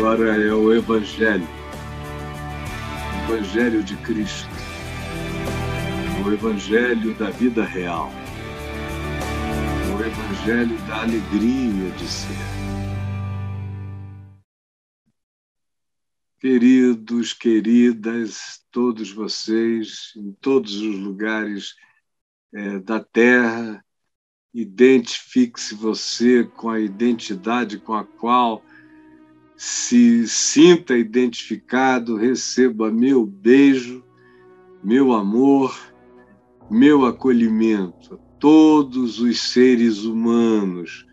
agora é o Evangelho, o Evangelho de Cristo, o Evangelho da vida real, o Evangelho da alegria de ser. Queridos, queridas, todos vocês, em todos os lugares é, da Terra, identifique-se você com a identidade com a qual se sinta identificado, receba meu beijo, meu amor, meu acolhimento a todos os seres humanos,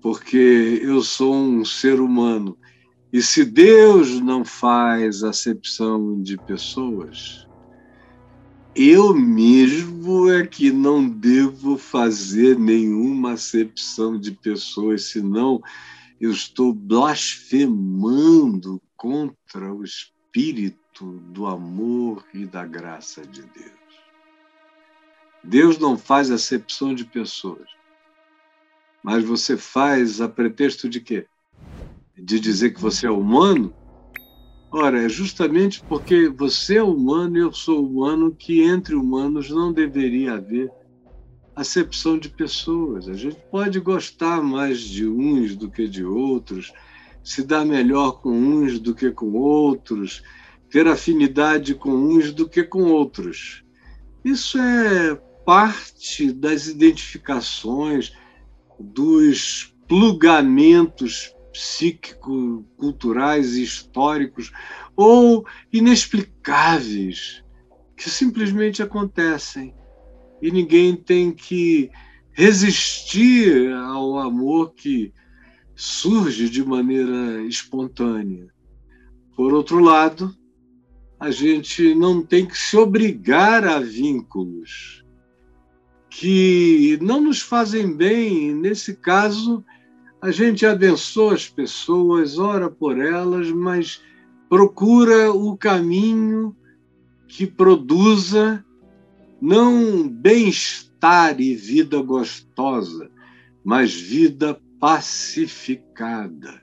porque eu sou um ser humano. E se Deus não faz acepção de pessoas, eu mesmo é que não devo fazer nenhuma acepção de pessoas, senão eu estou blasfemando contra o espírito do amor e da graça de Deus. Deus não faz acepção de pessoas, mas você faz a pretexto de quê? De dizer que você é humano? Ora, é justamente porque você é humano e eu sou humano que entre humanos não deveria haver acepção de pessoas. A gente pode gostar mais de uns do que de outros, se dar melhor com uns do que com outros, ter afinidade com uns do que com outros. Isso é parte das identificações, dos plugamentos psíquico-culturais e históricos ou inexplicáveis que simplesmente acontecem e ninguém tem que resistir ao amor que surge de maneira espontânea. Por outro lado, a gente não tem que se obrigar a vínculos que não nos fazem bem. Nesse caso, a gente abençoa as pessoas, ora por elas, mas procura o caminho que produza não bem-estar e vida gostosa, mas vida pacificada,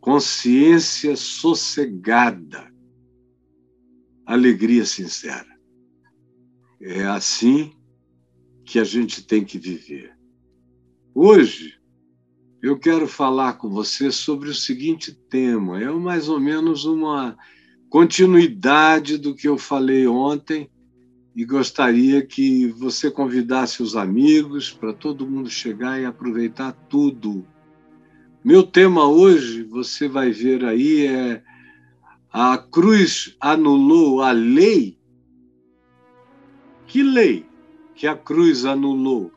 consciência sossegada, alegria sincera. É assim que a gente tem que viver. Hoje, eu quero falar com você sobre o seguinte tema. É mais ou menos uma continuidade do que eu falei ontem e gostaria que você convidasse os amigos para todo mundo chegar e aproveitar tudo. Meu tema hoje, você vai ver aí, é a cruz anulou a lei. Que lei que a cruz anulou?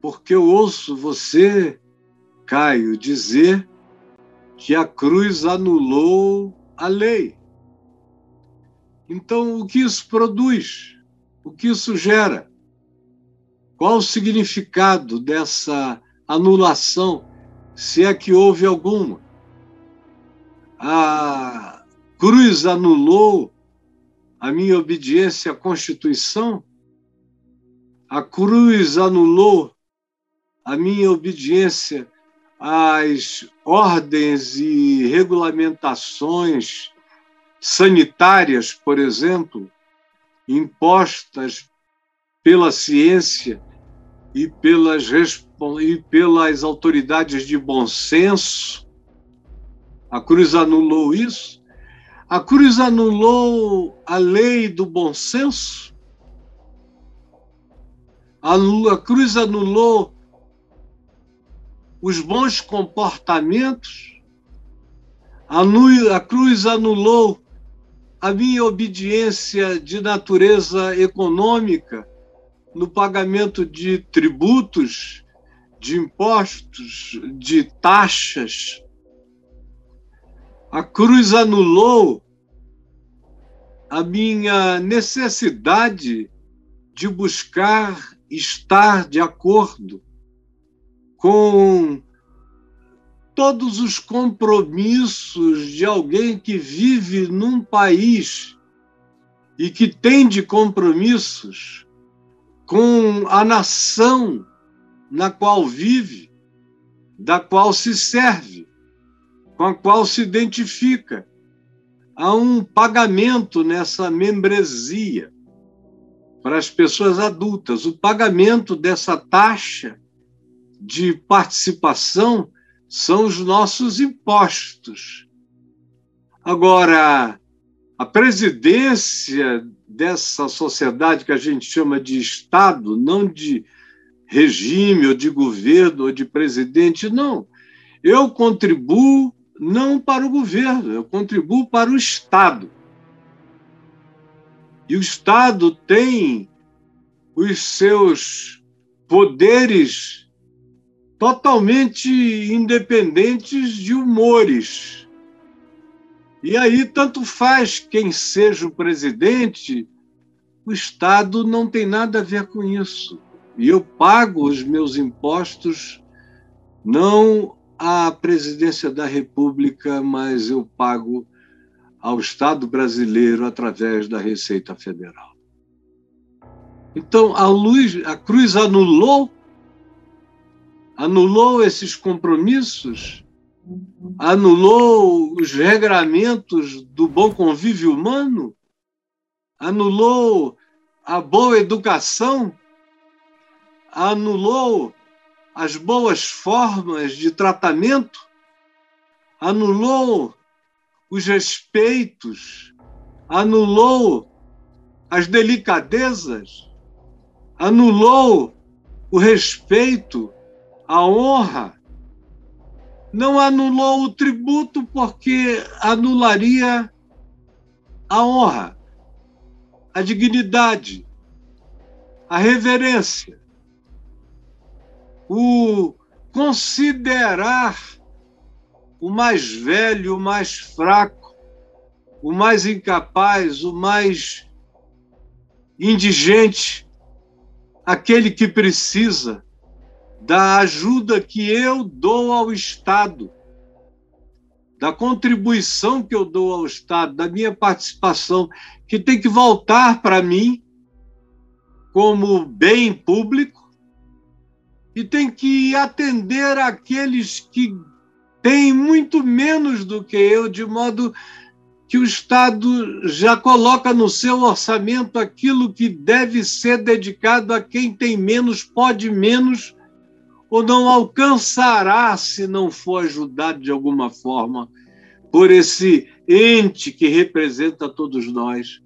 Porque eu ouço você, Caio, dizer que a cruz anulou a lei. Então, o que isso produz? O que isso gera? Qual o significado dessa anulação, se é que houve alguma? A cruz anulou a minha obediência à Constituição? A cruz anulou a minha obediência às ordens e regulamentações sanitárias, por exemplo, impostas pela ciência e pelas, e pelas autoridades de bom senso. A cruz anulou isso. A cruz anulou a lei do bom senso. A cruz anulou os bons comportamentos. A cruz anulou a minha obediência de natureza econômica no pagamento de tributos, de impostos, de taxas. A cruz anulou a minha necessidade de buscar estar de acordo com todos os compromissos de alguém que vive num país e que tem de compromissos com a nação na qual vive, da qual se serve. com a qual se identifica. Há um pagamento nessa membresia para as pessoas adultas. O pagamento dessa taxa de participação são os nossos impostos. Agora, a presidência dessa sociedade que a gente chama de Estado, não de regime ou de governo ou de presidente, não. Eu contribuo não para o governo, eu contribuo para o Estado. E o Estado tem os seus poderes totalmente independentes de humores. E aí, tanto faz quem seja o presidente, o Estado não tem nada a ver com isso. E eu pago os meus impostos não à presidência da República, mas eu pago ao Estado brasileiro através da Receita Federal. Então, a, luz, a cruz anulou anulou esses compromissos, anulou os regramentos do bom convívio humano, anulou a boa educação, anulou as boas formas de tratamento, anulou os respeitos, anulou as delicadezas, anulou o respeito, a honra. Não anulou o tributo porque anularia a honra, a dignidade, a reverência, o considerar o mais velho, o mais fraco, o mais incapaz, o mais indigente, aquele que precisa da ajuda que eu dou ao Estado, da contribuição que eu dou ao Estado, da minha participação, que tem que voltar para mim como bem público e tem que atender aqueles que tem muito menos do que eu, de modo que o Estado já coloca no seu orçamento aquilo que deve ser dedicado a quem tem menos, pode menos, ou não alcançará se não for ajudado de alguma forma por esse ente que representa todos nós.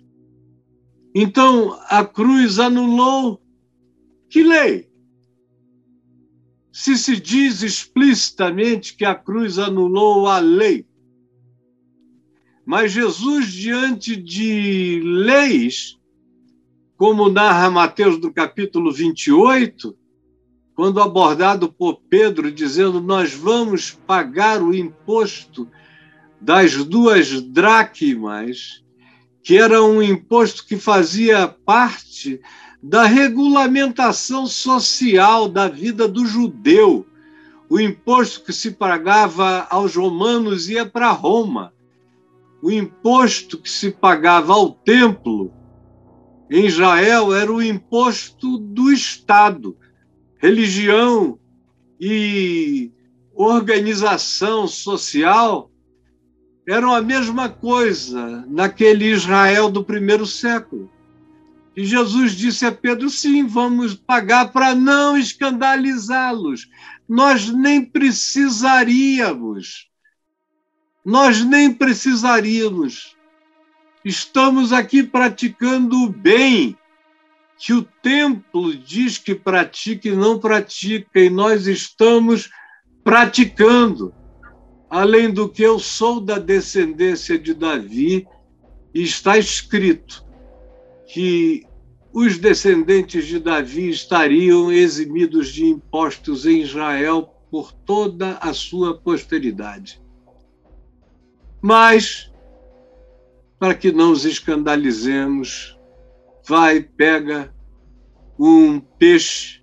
Então, a cruz anulou que lei? se se diz explicitamente que a cruz anulou a lei. Mas Jesus, diante de leis, como narra Mateus do capítulo 28, quando abordado por Pedro, dizendo: Nós vamos pagar o imposto das duas dracmas, que era um imposto que fazia parte da regulamentação social da vida do judeu. O imposto que se pagava aos romanos ia para Roma. O imposto que se pagava ao templo em Israel era o imposto do Estado. Religião e organização social eram a mesma coisa naquele Israel do primeiro século. E Jesus disse a Pedro: sim, vamos pagar para não escandalizá-los. Nós nem precisaríamos. Nós nem precisaríamos. Estamos aqui praticando o bem que o templo diz que pratica e não pratica, e nós estamos praticando. Além do que eu sou da descendência de Davi, e está escrito que os descendentes de Davi estariam eximidos de impostos em Israel por toda a sua posteridade. Mas, para que não os escandalizemos, vai, pega um peixe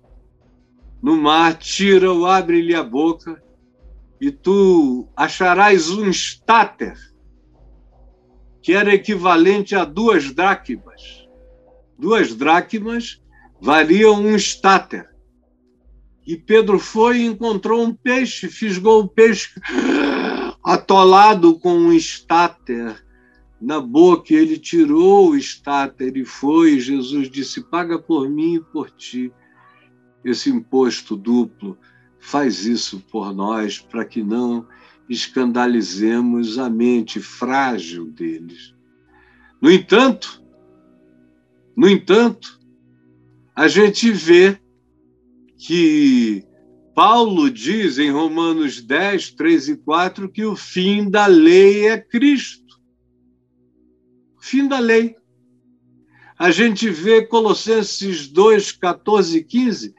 no mar, tira-o, abre-lhe a boca, e tu acharás um estáter, que era equivalente a duas dracmas duas dracmas valiam um estáter. E Pedro foi e encontrou um peixe, fisgou o peixe, atolado com um estáter na boca, ele tirou o estáter e foi. Jesus disse: Paga por mim e por ti esse imposto duplo. Faz isso por nós, para que não escandalizemos a mente frágil deles. No entanto, no entanto, a gente vê que Paulo diz em Romanos 10, 3 e 4 que o fim da lei é Cristo. Fim da lei. A gente vê Colossenses 2, 14 e 15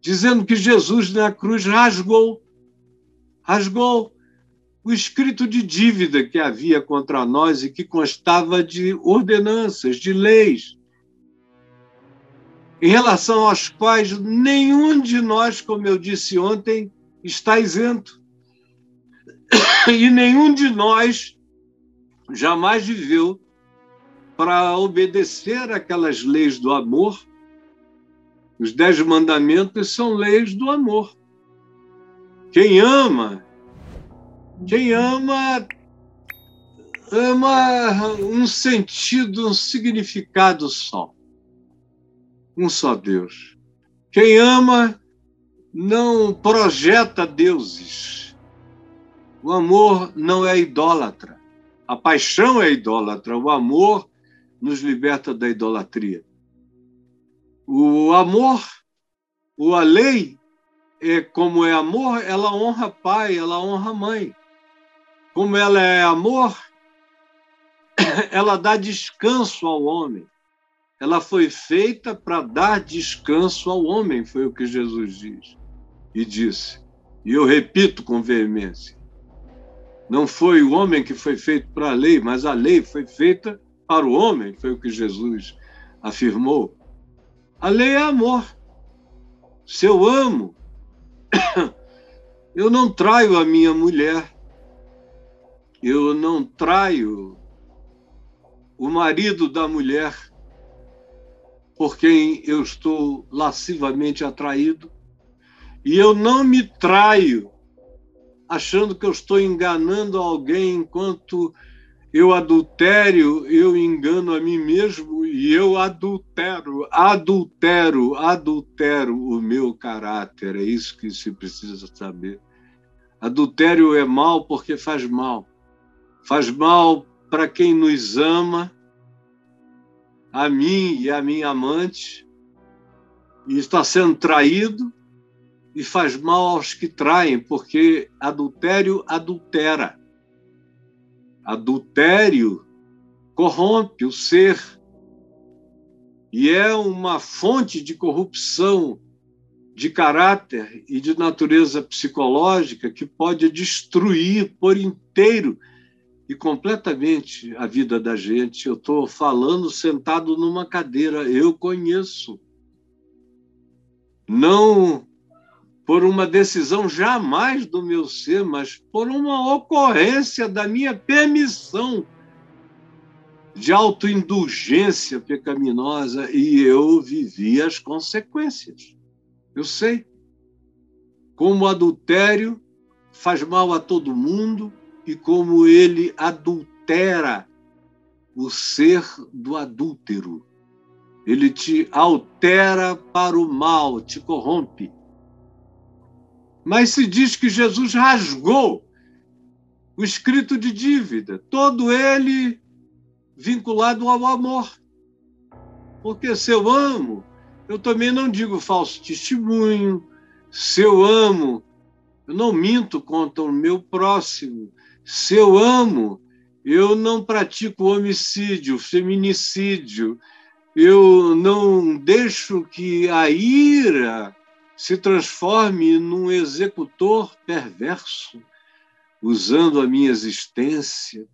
dizendo que Jesus na cruz rasgou, rasgou o escrito de dívida que havia contra nós e que constava de ordenanças, de leis, em relação às quais nenhum de nós, como eu disse ontem, está isento. E nenhum de nós jamais viveu para obedecer aquelas leis do amor. Os dez mandamentos são leis do amor. Quem ama, quem ama, ama um sentido, um significado só um só Deus. Quem ama não projeta deuses. O amor não é idólatra. A paixão é idólatra. O amor nos liberta da idolatria. O amor, o a lei, é como é amor, ela honra pai, ela honra mãe. Como ela é amor, ela dá descanso ao homem ela foi feita para dar descanso ao homem, foi o que Jesus diz. E disse, e eu repito com veemência: não foi o homem que foi feito para a lei, mas a lei foi feita para o homem, foi o que Jesus afirmou. A lei é amor. Se eu amo, eu não traio a minha mulher, eu não traio o marido da mulher, por quem eu estou lascivamente atraído, e eu não me traio achando que eu estou enganando alguém enquanto eu adultério, eu engano a mim mesmo e eu adultero, adultero, adultero o meu caráter. É isso que se precisa saber. Adultério é mal porque faz mal. Faz mal para quem nos ama a mim e a minha amante, e está sendo traído e faz mal aos que traem, porque adultério adultera. Adultério corrompe o ser e é uma fonte de corrupção de caráter e de natureza psicológica que pode destruir por inteiro e completamente a vida da gente. Eu estou falando sentado numa cadeira, eu conheço. Não por uma decisão jamais do meu ser, mas por uma ocorrência da minha permissão de autoindulgência pecaminosa e eu vivi as consequências. Eu sei. Como o adultério faz mal a todo mundo, e como ele adultera o ser do adúltero. Ele te altera para o mal, te corrompe. Mas se diz que Jesus rasgou o escrito de dívida, todo ele vinculado ao amor. Porque se eu amo, eu também não digo falso testemunho, se eu amo, eu não minto contra o meu próximo, se eu amo, eu não pratico homicídio, feminicídio, eu não deixo que a ira se transforme num executor perverso, usando a minha existência.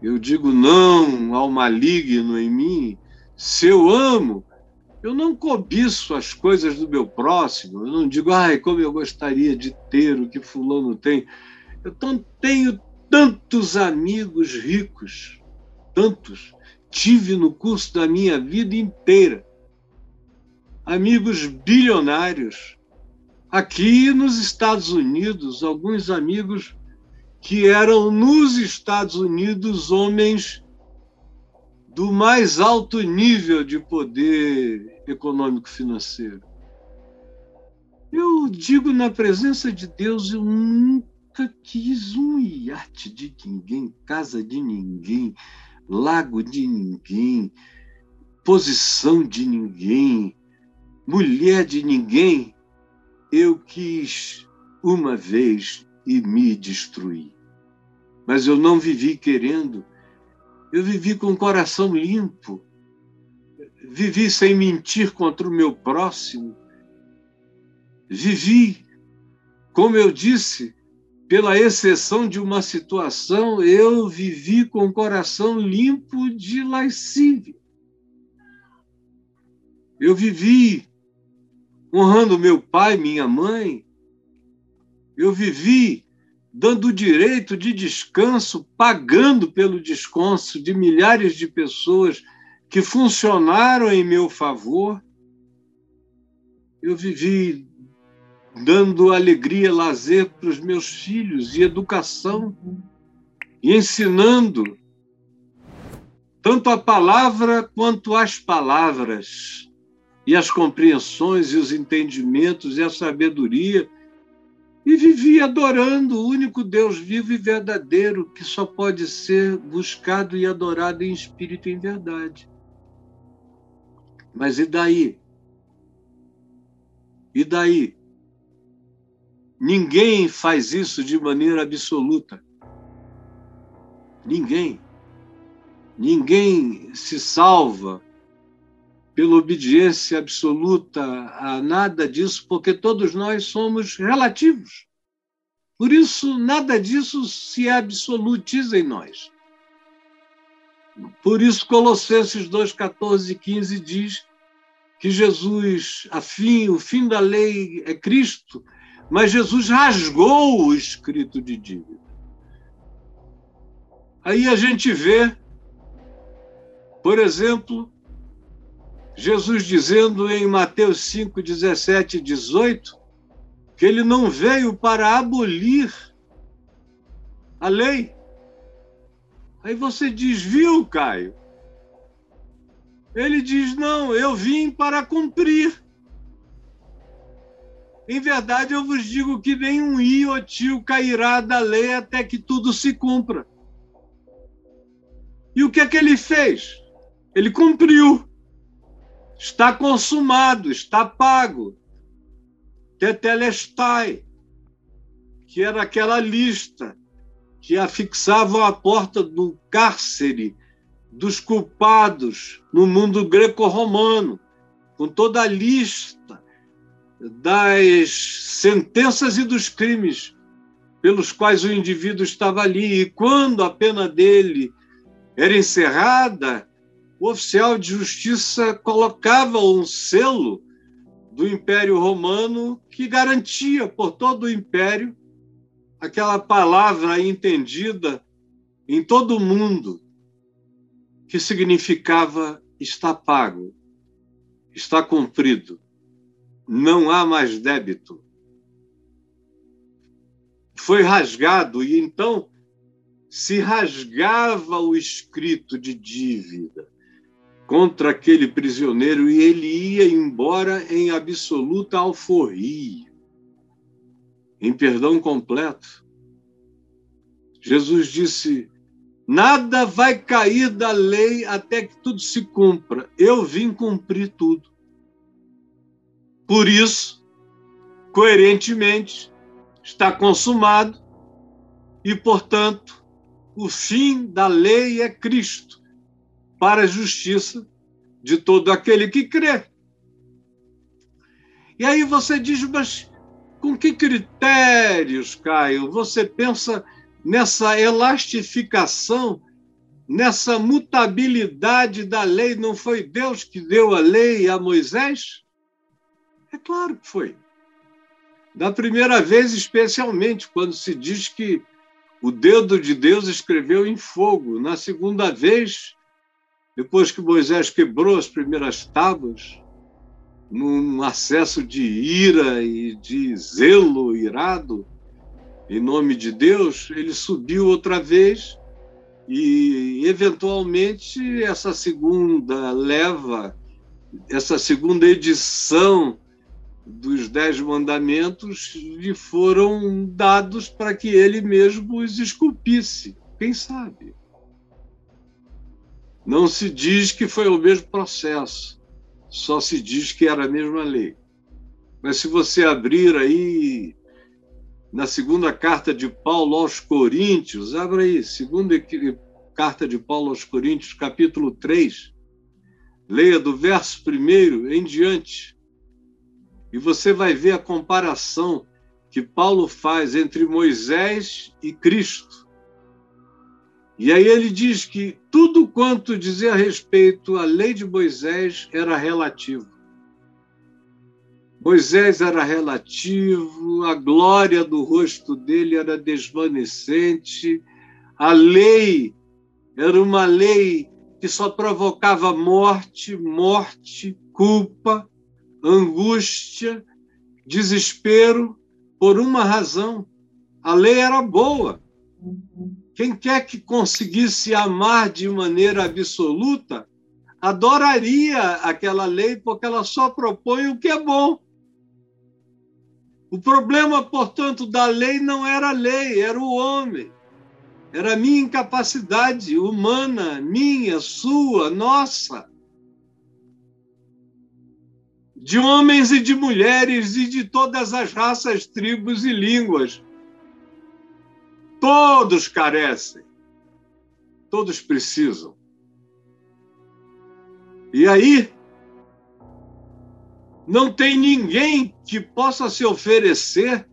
Eu digo não ao maligno em mim. Se eu amo, eu não cobiço as coisas do meu próximo. Eu não digo, ai, como eu gostaria de ter o que Fulano tem. Eu tenho tantos amigos ricos, tantos, tive no curso da minha vida inteira. Amigos bilionários. Aqui nos Estados Unidos, alguns amigos que eram nos Estados Unidos homens do mais alto nível de poder econômico-financeiro. Eu digo na presença de Deus, eu nunca quis um iate de ninguém, casa de ninguém, lago de ninguém, posição de ninguém, mulher de ninguém. Eu quis uma vez e me destruí. Mas eu não vivi querendo, eu vivi com o coração limpo, vivi sem mentir contra o meu próximo, vivi, como eu disse, pela exceção de uma situação, eu vivi com o coração limpo de lascívia. Eu vivi honrando meu pai, minha mãe. Eu vivi dando direito de descanso, pagando pelo descanso de milhares de pessoas que funcionaram em meu favor. Eu vivi dando alegria, lazer para os meus filhos e educação, e ensinando tanto a palavra quanto as palavras, e as compreensões, e os entendimentos, e a sabedoria, e vivi adorando o único Deus vivo e verdadeiro, que só pode ser buscado e adorado em espírito e em verdade. Mas e daí? E daí? Ninguém faz isso de maneira absoluta. Ninguém. Ninguém se salva pela obediência absoluta a nada disso, porque todos nós somos relativos. Por isso, nada disso se absolutiza em nós. Por isso, Colossenses 2, 14 e 15 diz que Jesus, fim, o fim da lei é Cristo, mas Jesus rasgou o escrito de dívida. Aí a gente vê, por exemplo, Jesus dizendo em Mateus 5, 17 e 18, que ele não veio para abolir a lei. Aí você diz, viu, Caio? Ele diz, não, eu vim para cumprir. Em verdade, eu vos digo que nenhum iotil cairá da lei até que tudo se cumpra. E o que é que ele fez? Ele cumpriu. Está consumado, está pago. Tetelestai, que era aquela lista que afixavam a porta do cárcere dos culpados no mundo greco-romano, com toda a lista das sentenças e dos crimes pelos quais o indivíduo estava ali. E quando a pena dele era encerrada, o oficial de justiça colocava um selo do Império Romano que garantia por todo o império aquela palavra entendida em todo o mundo, que significava está pago, está cumprido não há mais débito. Foi rasgado, e então se rasgava o escrito de dívida contra aquele prisioneiro e ele ia embora em absoluta alforria, em perdão completo. Jesus disse: Nada vai cair da lei até que tudo se cumpra. Eu vim cumprir tudo. Por isso, coerentemente, está consumado e, portanto, o fim da lei é Cristo, para a justiça de todo aquele que crê. E aí você diz, mas com que critérios, Caio, você pensa nessa elastificação, nessa mutabilidade da lei? Não foi Deus que deu a lei a Moisés? É claro que foi. Da primeira vez, especialmente, quando se diz que o dedo de Deus escreveu em fogo. Na segunda vez, depois que Moisés quebrou as primeiras tábuas, num acesso de ira e de zelo irado, em nome de Deus, ele subiu outra vez e, eventualmente, essa segunda leva, essa segunda edição dos Dez Mandamentos lhe foram dados para que ele mesmo os esculpisse. Quem sabe? Não se diz que foi o mesmo processo, só se diz que era a mesma lei. Mas se você abrir aí na segunda carta de Paulo aos Coríntios, abra aí, segunda carta de Paulo aos Coríntios, capítulo 3, leia do verso primeiro em diante, e você vai ver a comparação que Paulo faz entre Moisés e Cristo. E aí ele diz que tudo quanto dizia respeito à lei de Moisés era relativo. Moisés era relativo, a glória do rosto dele era desvanecente, a lei era uma lei que só provocava morte, morte, culpa, angústia, desespero, por uma razão: a lei era boa. Quem quer que conseguisse amar de maneira absoluta, adoraria aquela lei, porque ela só propõe o que é bom. O problema, portanto, da lei não era a lei, era o homem. Era a minha incapacidade humana, minha, sua, nossa. De homens e de mulheres e de todas as raças, tribos e línguas. Todos carecem. Todos precisam. E aí, não tem ninguém que possa se oferecer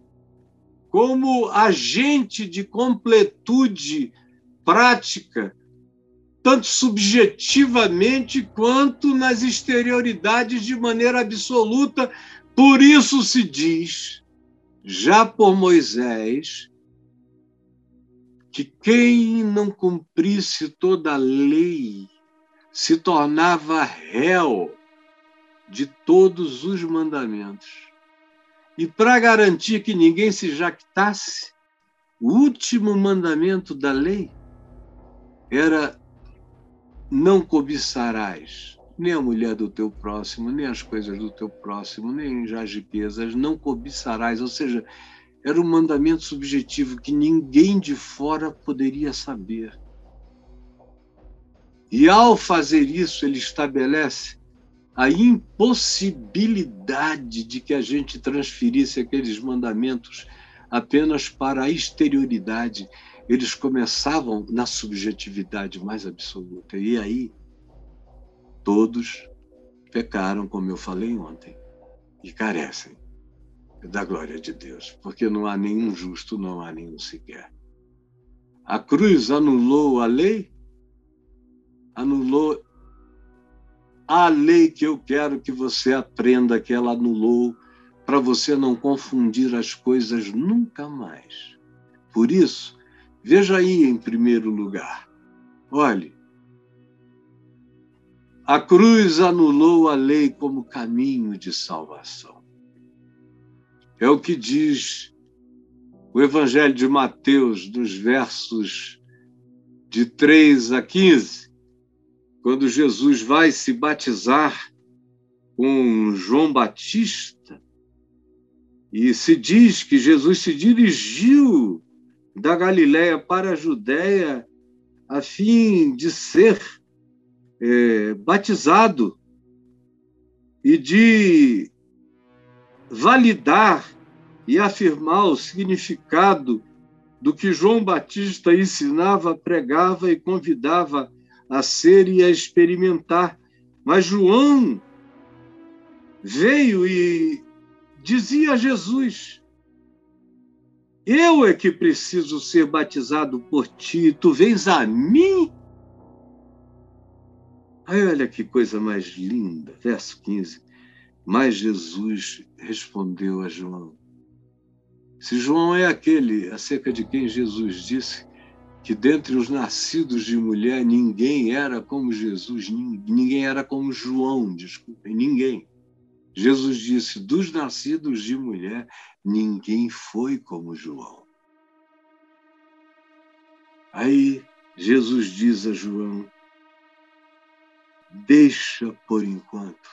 como agente de completude prática, tanto subjetivamente quanto nas exterioridades de maneira absoluta. Por isso se diz, já por Moisés, que quem não cumprisse toda a lei se tornava réu de todos os mandamentos. E para garantir que ninguém se jactasse, o último mandamento da lei era não cobiçarás nem a mulher do teu próximo, nem as coisas do teu próximo, nem as riquezas, não cobiçarás. Ou seja, era um mandamento subjetivo que ninguém de fora poderia saber. E ao fazer isso, ele estabelece a impossibilidade de que a gente transferisse aqueles mandamentos apenas para a exterioridade. Eles começavam na subjetividade mais absoluta. E aí, todos pecaram, como eu falei ontem, e carecem da glória de Deus, porque não há nenhum justo, não há nenhum sequer. A cruz anulou a lei, anulou a lei que eu quero que você aprenda que ela anulou, para você não confundir as coisas nunca mais. Por isso, veja aí em primeiro lugar. Olhe, a cruz anulou a lei como caminho de salvação. É o que diz o Evangelho de Mateus, dos versos de 3 a 15 quando Jesus vai se batizar com João Batista, e se diz que Jesus se dirigiu da Galiléia para a Judéia a fim de ser é, batizado e de validar e afirmar o significado do que João Batista ensinava, pregava e convidava a ser e a experimentar. Mas João veio e dizia a Jesus: Eu é que preciso ser batizado por ti, tu vens a mim? Aí olha que coisa mais linda, verso 15. Mas Jesus respondeu a João. Se João é aquele acerca de quem Jesus disse que dentre os nascidos de mulher ninguém era como Jesus, ninguém era como João, desculpem, ninguém. Jesus disse: dos nascidos de mulher, ninguém foi como João. Aí Jesus diz a João: deixa por enquanto,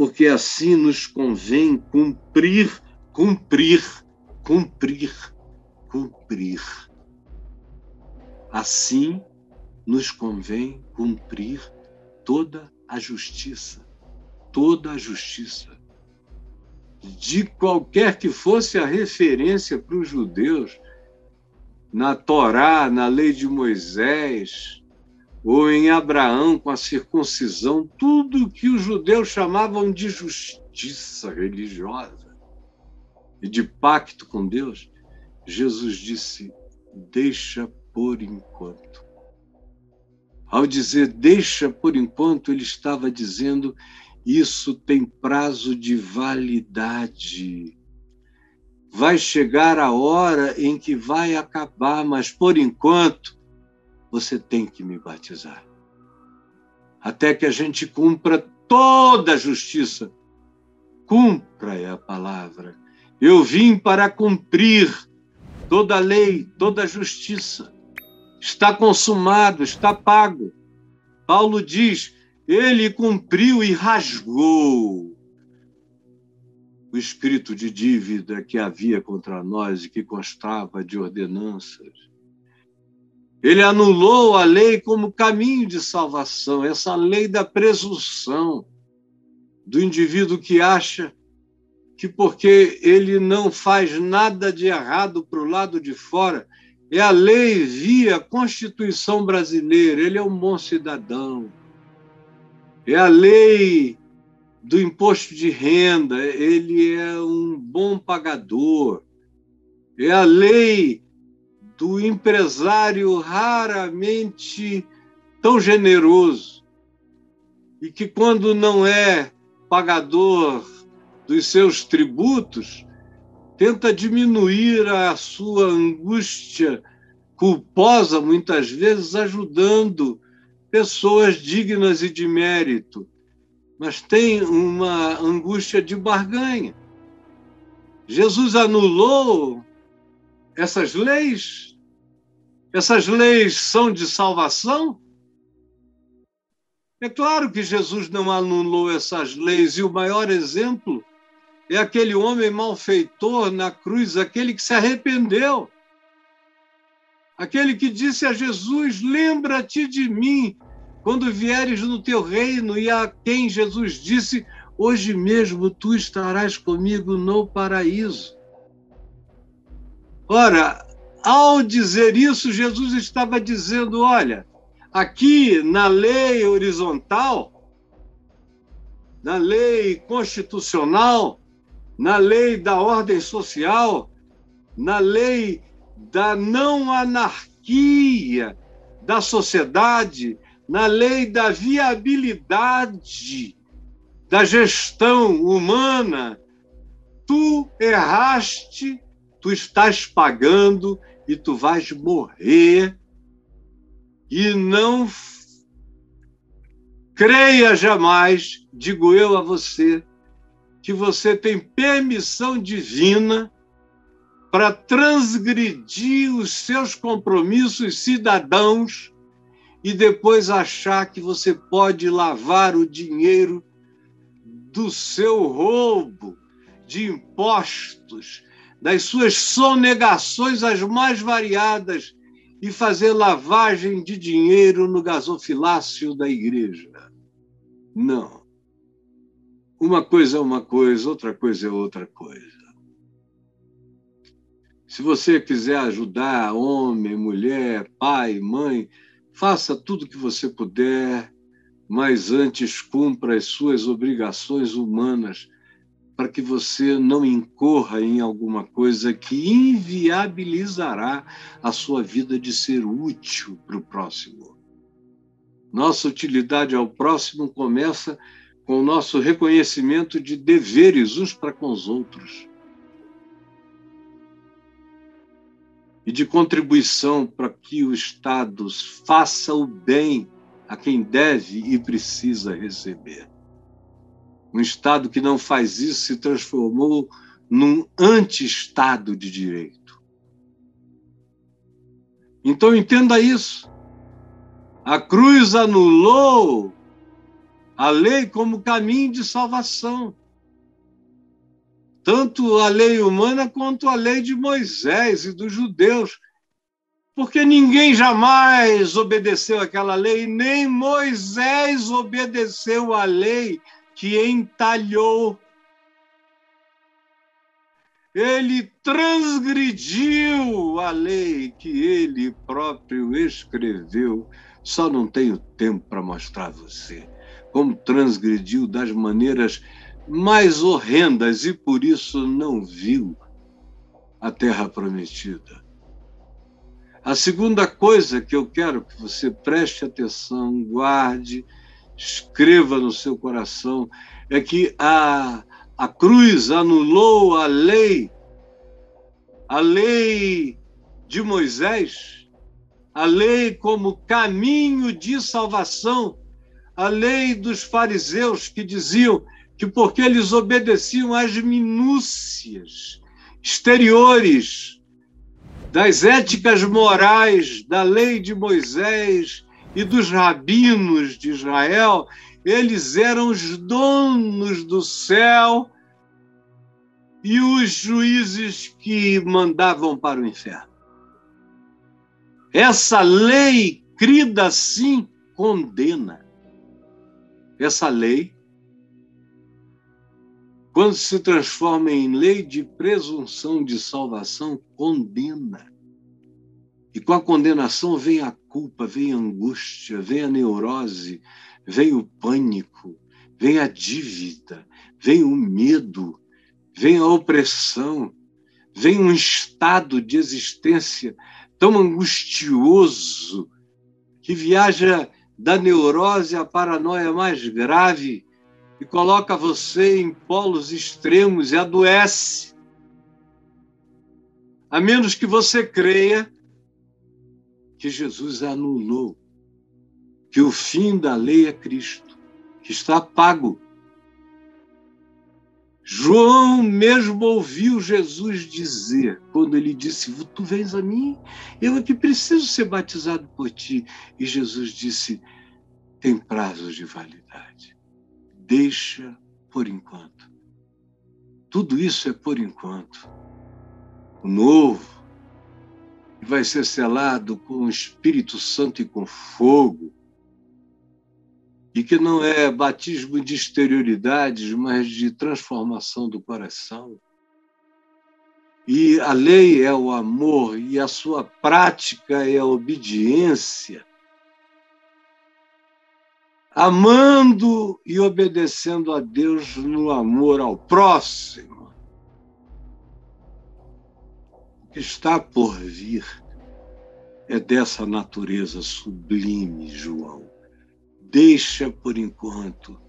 porque assim nos convém cumprir, cumprir, cumprir, cumprir. Assim nos convém cumprir toda a justiça, toda a justiça. De qualquer que fosse a referência para os judeus, na Torá, na lei de Moisés, ou em Abraão com a circuncisão, tudo que os judeus chamavam de justiça religiosa e de pacto com Deus, Jesus disse: deixa por enquanto. Ao dizer deixa por enquanto, ele estava dizendo isso tem prazo de validade. Vai chegar a hora em que vai acabar, mas por enquanto você tem que me batizar. Até que a gente cumpra toda a justiça. Cumpra é a palavra. Eu vim para cumprir toda a lei, toda a justiça. Está consumado, está pago. Paulo diz: ele cumpriu e rasgou o escrito de dívida que havia contra nós e que constava de ordenanças. Ele anulou a lei como caminho de salvação, essa lei da presunção do indivíduo que acha que porque ele não faz nada de errado para o lado de fora, é a lei via Constituição brasileira, ele é um bom cidadão. É a lei do imposto de renda, ele é um bom pagador. É a lei do empresário raramente tão generoso e que, quando não é pagador dos seus tributos, tenta diminuir a sua angústia culposa, muitas vezes ajudando pessoas dignas e de mérito, mas tem uma angústia de barganha. Jesus anulou essas leis essas leis são de salvação? É claro que Jesus não anulou essas leis, e o maior exemplo é aquele homem malfeitor na cruz, aquele que se arrependeu. Aquele que disse a Jesus: Lembra-te de mim quando vieres no teu reino, e a quem Jesus disse: Hoje mesmo tu estarás comigo no paraíso. Ora, ao dizer isso, Jesus estava dizendo: olha, aqui na lei horizontal, na lei constitucional, na lei da ordem social, na lei da não anarquia da sociedade, na lei da viabilidade da gestão humana, tu erraste, tu estás pagando e tu vais morrer e não creia jamais, digo eu a você, que você tem permissão divina para transgredir os seus compromissos cidadãos e depois achar que você pode lavar o dinheiro do seu roubo de impostos, das suas sonegações as mais variadas e fazer lavagem de dinheiro no gasofilácio da igreja. Não. Uma coisa é uma coisa, outra coisa é outra coisa. Se você quiser ajudar homem, mulher, pai, mãe, faça tudo que você puder, mas antes cumpra as suas obrigações humanas para que você não incorra em alguma coisa que inviabilizará a sua vida de ser útil para o próximo. Nossa utilidade ao próximo começa com o nosso reconhecimento de deveres uns para com os outros. E de contribuição para que o Estado faça o bem a quem deve e precisa receber. Um Estado que não faz isso se transformou num anti-Estado de direito. Então entenda isso. A cruz anulou a lei como caminho de salvação. Tanto a lei humana quanto a lei de Moisés e dos judeus. Porque ninguém jamais obedeceu aquela lei, nem Moisés obedeceu a lei que entalhou ele transgrediu a lei que ele próprio escreveu. Só não tenho tempo para mostrar a você como transgrediu das maneiras mais horrendas e por isso não viu a terra prometida. A segunda coisa que eu quero que você preste atenção, guarde, escreva no seu coração, é que a a cruz anulou a lei, a lei de Moisés, a lei como caminho de salvação, a lei dos fariseus que diziam que porque eles obedeciam às minúcias exteriores das éticas morais da lei de Moisés e dos rabinos de Israel, eles eram os donos do céu e os juízes que mandavam para o inferno. Essa lei, crida assim, condena. Essa lei, quando se transforma em lei de presunção de salvação, condena. E com a condenação vem a culpa, vem a angústia, vem a neurose, vem o pânico, vem a dívida, vem o medo, vem a opressão, vem um estado de existência tão angustioso que viaja da neurose à paranoia mais grave e coloca você em polos extremos e adoece. A menos que você creia que Jesus anulou que o fim da lei é Cristo, que está pago. João mesmo ouviu Jesus dizer, quando ele disse: Tu vens a mim, eu é que preciso ser batizado por ti. E Jesus disse: Tem prazos de validade. Deixa por enquanto. Tudo isso é por enquanto. O novo vai ser selado com o Espírito Santo e com fogo e que não é batismo de exterioridades, mas de transformação do coração. E a lei é o amor e a sua prática é a obediência. Amando e obedecendo a Deus no amor ao próximo. Que está por vir é dessa natureza sublime, João deixa por enquanto.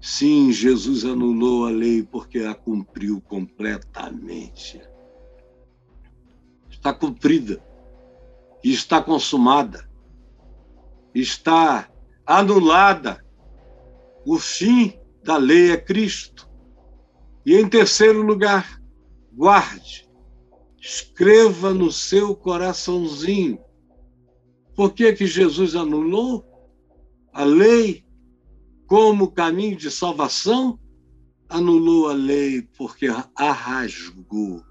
Sim, Jesus anulou a lei porque a cumpriu completamente. Está cumprida, está consumada, está anulada. O fim da lei é Cristo. E em terceiro lugar, guarde, escreva no seu coraçãozinho. Por que, que Jesus anulou? a lei como caminho de salvação, anulou a lei porque a rasgou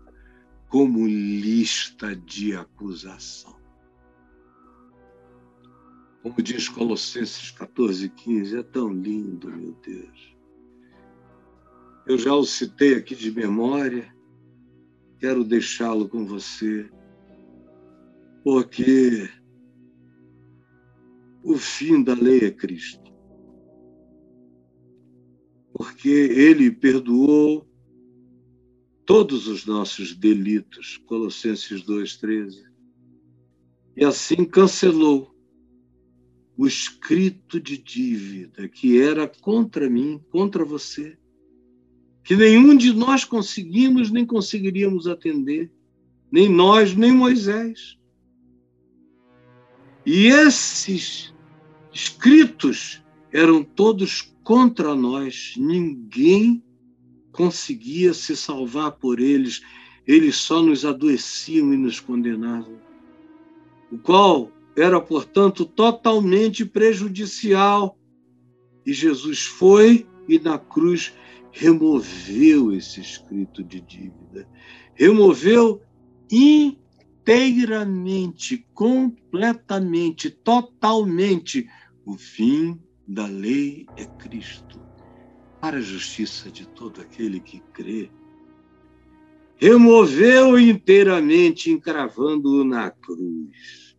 como lista de acusação. Como diz Colossenses 14, 15, é tão lindo, meu Deus. Eu já o citei aqui de memória, quero deixá-lo com você, porque o fim da lei é Cristo. Porque ele perdoou todos os nossos delitos, Colossenses 2:13. E assim cancelou o escrito de dívida que era contra mim, contra você, que nenhum de nós conseguimos nem conseguiríamos atender, nem nós, nem Moisés. E esses escritos eram todos contra nós, ninguém conseguia se salvar por eles, eles só nos adoeciam e nos condenavam. o qual era, portanto, totalmente prejudicial. E Jesus foi e na cruz removeu esse escrito de dívida. Removeu inteiramente, completamente, totalmente. O fim da lei é Cristo, para a justiça de todo aquele que crê. Removeu inteiramente, encravando-o na cruz.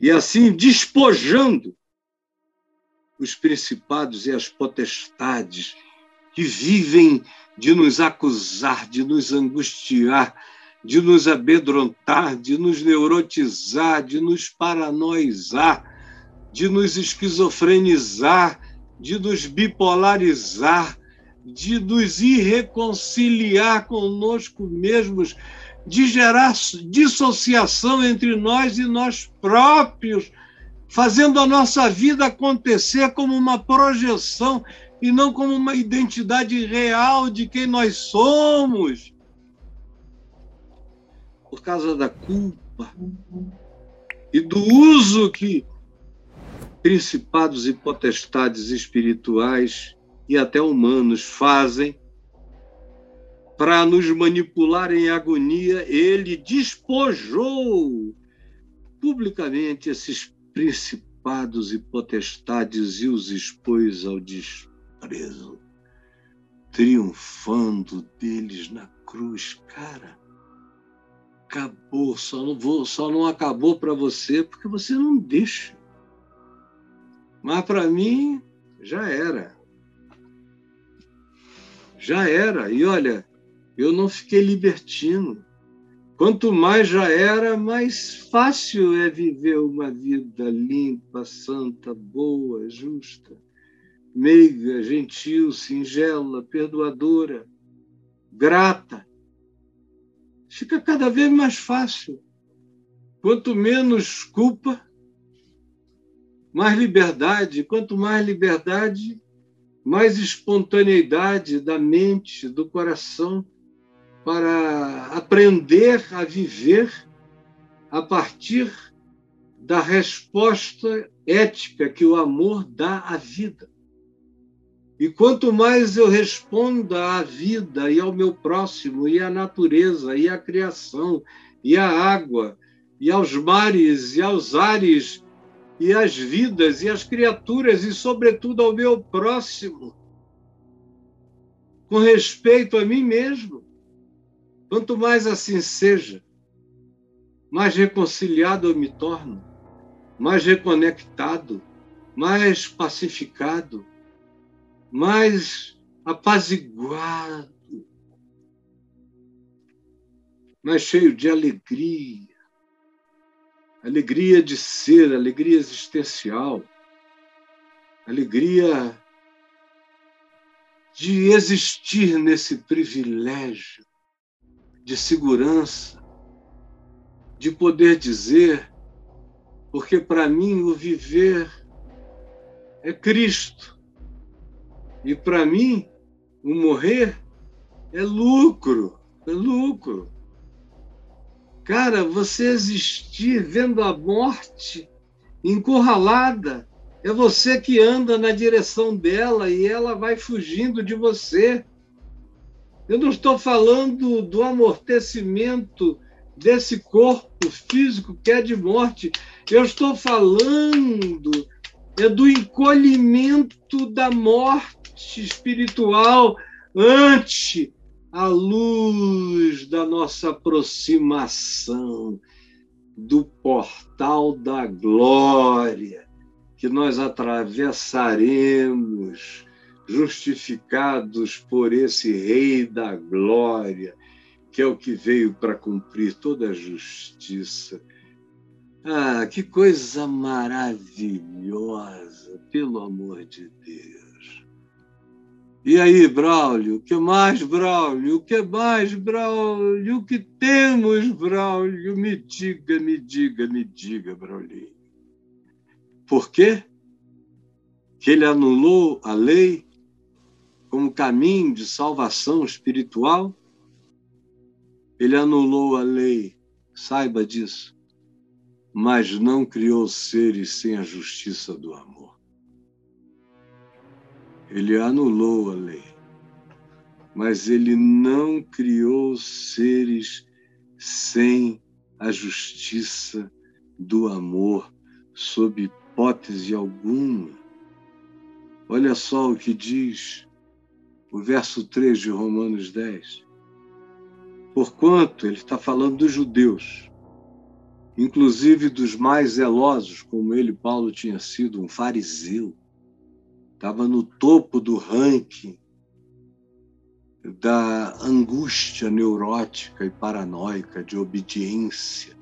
E assim despojando os principados e as potestades que vivem de nos acusar, de nos angustiar, de nos amedrontar, de nos neurotizar, de nos paranoizar, de nos esquizofrenizar, de nos bipolarizar, de nos irreconciliar conosco mesmos, de gerar dissociação entre nós e nós próprios, fazendo a nossa vida acontecer como uma projeção e não como uma identidade real de quem nós somos. Por causa da culpa e do uso que principados e potestades espirituais e até humanos fazem para nos manipular em agonia, ele despojou publicamente esses principados e potestades e os expôs ao desprezo, triunfando deles na cruz. Cara, acabou, só não, só não acabou para você porque você não deixa. Mas para mim já era. Já era. E olha, eu não fiquei libertino. Quanto mais já era, mais fácil é viver uma vida limpa, santa, boa, justa, meiga, gentil, singela, perdoadora, grata. Fica cada vez mais fácil. Quanto menos culpa, mais liberdade. Quanto mais liberdade, mais espontaneidade da mente, do coração para aprender a viver a partir da resposta ética que o amor dá à vida. E quanto mais eu responda à vida e ao meu próximo, e à natureza, e à criação, e à água, e aos mares, e aos ares, e às vidas, e às criaturas, e sobretudo ao meu próximo, com respeito a mim mesmo, Quanto mais assim seja, mais reconciliado eu me torno, mais reconectado, mais pacificado, mais apaziguado, mais cheio de alegria, alegria de ser, alegria existencial, alegria de existir nesse privilégio de segurança, de poder dizer, porque para mim o viver é Cristo. E para mim o morrer é lucro, é lucro. Cara, você existir vendo a morte encurralada, é você que anda na direção dela e ela vai fugindo de você. Eu não estou falando do amortecimento desse corpo físico que é de morte. Eu estou falando é do encolhimento da morte espiritual ante a luz da nossa aproximação do portal da glória que nós atravessaremos justificados por esse Rei da Glória, que é o que veio para cumprir toda a justiça. Ah, que coisa maravilhosa, pelo amor de Deus. E aí, Braulio, o que mais, Braulio? O que mais, Braulio? O que temos, Braulio? Me diga, me diga, me diga, Braulio. Por quê? Que ele anulou a lei como caminho de salvação espiritual, ele anulou a lei, saiba disso. mas não criou seres sem a justiça do amor. Ele anulou a lei, mas ele não criou seres sem a justiça do amor, sob hipótese alguma. Olha só o que diz o verso 3 de Romanos 10. Porquanto ele está falando dos judeus, inclusive dos mais zelosos, como ele, Paulo, tinha sido um fariseu, estava no topo do ranking da angústia neurótica e paranoica de obediência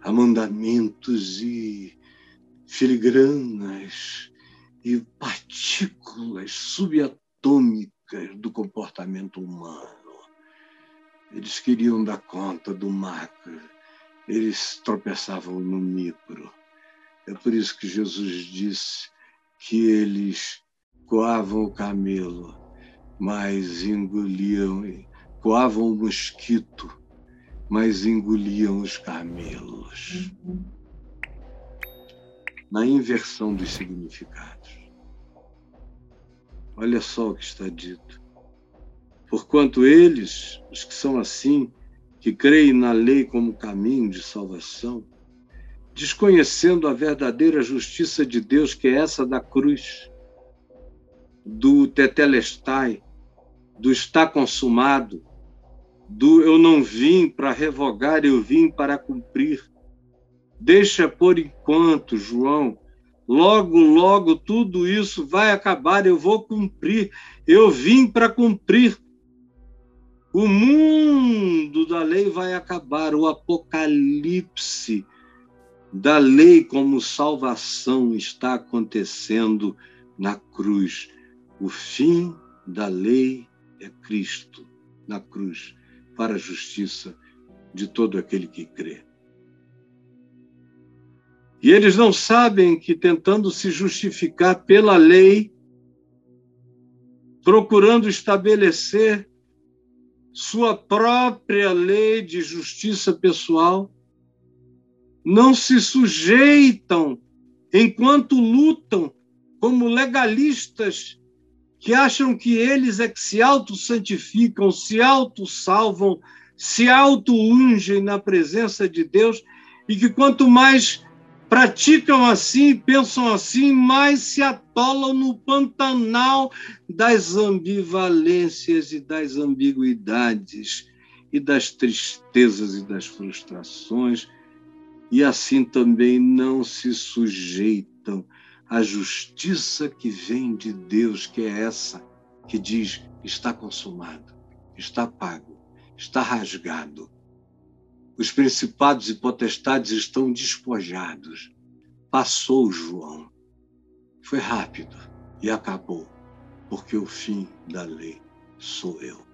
a mandamentos e filigranas e partículas subatômicas do comportamento humano. Eles queriam dar conta do macro, eles tropeçavam no micro. É por isso que Jesus disse que eles coavam o camelo, mas engoliam, coavam o mosquito, mas engoliam os camelos. Na inversão dos significados. Olha só o que está dito. Porquanto eles, os que são assim, que creem na lei como caminho de salvação, desconhecendo a verdadeira justiça de Deus, que é essa da cruz, do tetelestai, do está consumado, do eu não vim para revogar, eu vim para cumprir. Deixa por enquanto, João, logo, logo tudo isso vai acabar, eu vou cumprir, eu vim para cumprir. O mundo da lei vai acabar, o apocalipse da lei como salvação está acontecendo na cruz. O fim da lei é Cristo na cruz para a justiça de todo aquele que crê. E eles não sabem que, tentando se justificar pela lei, procurando estabelecer sua própria lei de justiça pessoal, não se sujeitam enquanto lutam como legalistas que acham que eles é que se auto-santificam, se auto-salvam, se auto-ungem na presença de Deus e que quanto mais praticam assim, pensam assim, mais se atolam no pantanal das ambivalências e das ambiguidades e das tristezas e das frustrações e assim também não se sujeitam à justiça que vem de Deus, que é essa que diz: está consumado, está pago, está rasgado. Os principados e potestades estão despojados. Passou João. Foi rápido e acabou, porque o fim da lei sou eu.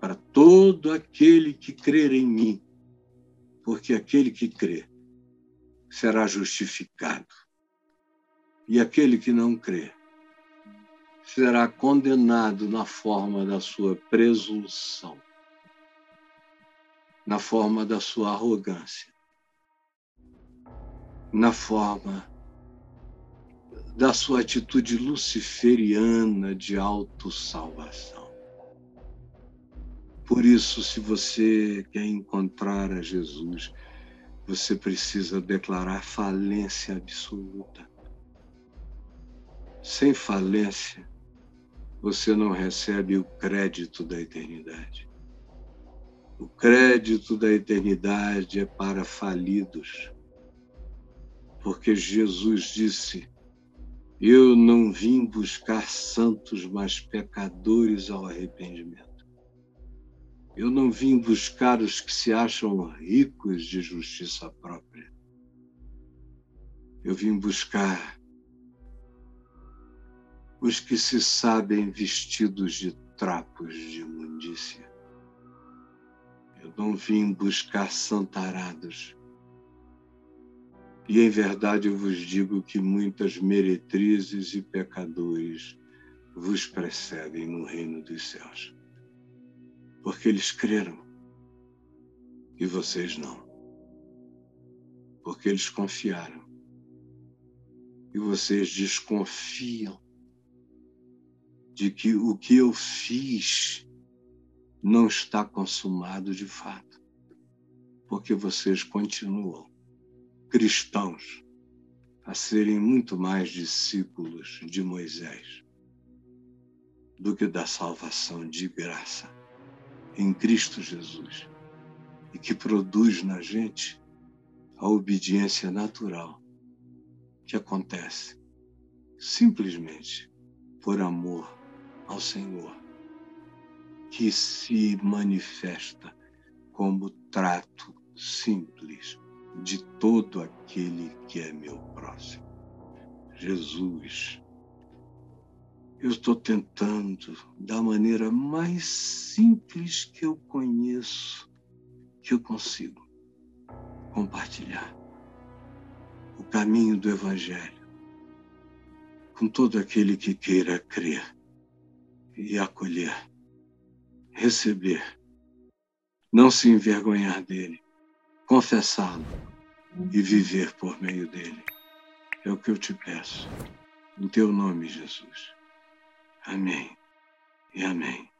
Para todo aquele que crer em mim, porque aquele que crê será justificado, e aquele que não crê será condenado na forma da sua presunção, na forma da sua arrogância, na forma da sua atitude luciferiana de autossalvação. Por isso, se você quer encontrar a Jesus, você precisa declarar falência absoluta. Sem falência, você não recebe o crédito da eternidade. O crédito da eternidade é para falidos. Porque Jesus disse: Eu não vim buscar santos, mas pecadores ao arrependimento. Eu não vim buscar os que se acham ricos de justiça própria. Eu vim buscar os que se sabem vestidos de trapos de imundícia. Eu não vim buscar santarados. E em verdade eu vos digo que muitas meretrizes e pecadores vos precedem no reino dos céus porque eles creram e vocês não. porque eles confiaram. E vocês desconfiam de que o que eu fiz não está consumado de fato, porque vocês continuam cristãos a serem muito mais discípulos de Moisés do que da salvação de graça em Cristo Jesus e que produz na gente a obediência natural que acontece simplesmente por amor ao Senhor, que se manifesta como trato simples de todo aquele que é meu próximo. Jesus, eu estou tentando, da maneira mais simples que eu conheço, que eu consigo, compartilhar o caminho do Evangelho com todo aquele que queira crer e acolher, receber, não se envergonhar dele, confessá-lo e viver por meio dele. É o que eu te peço. Em teu nome, Jesus. Amém e amém.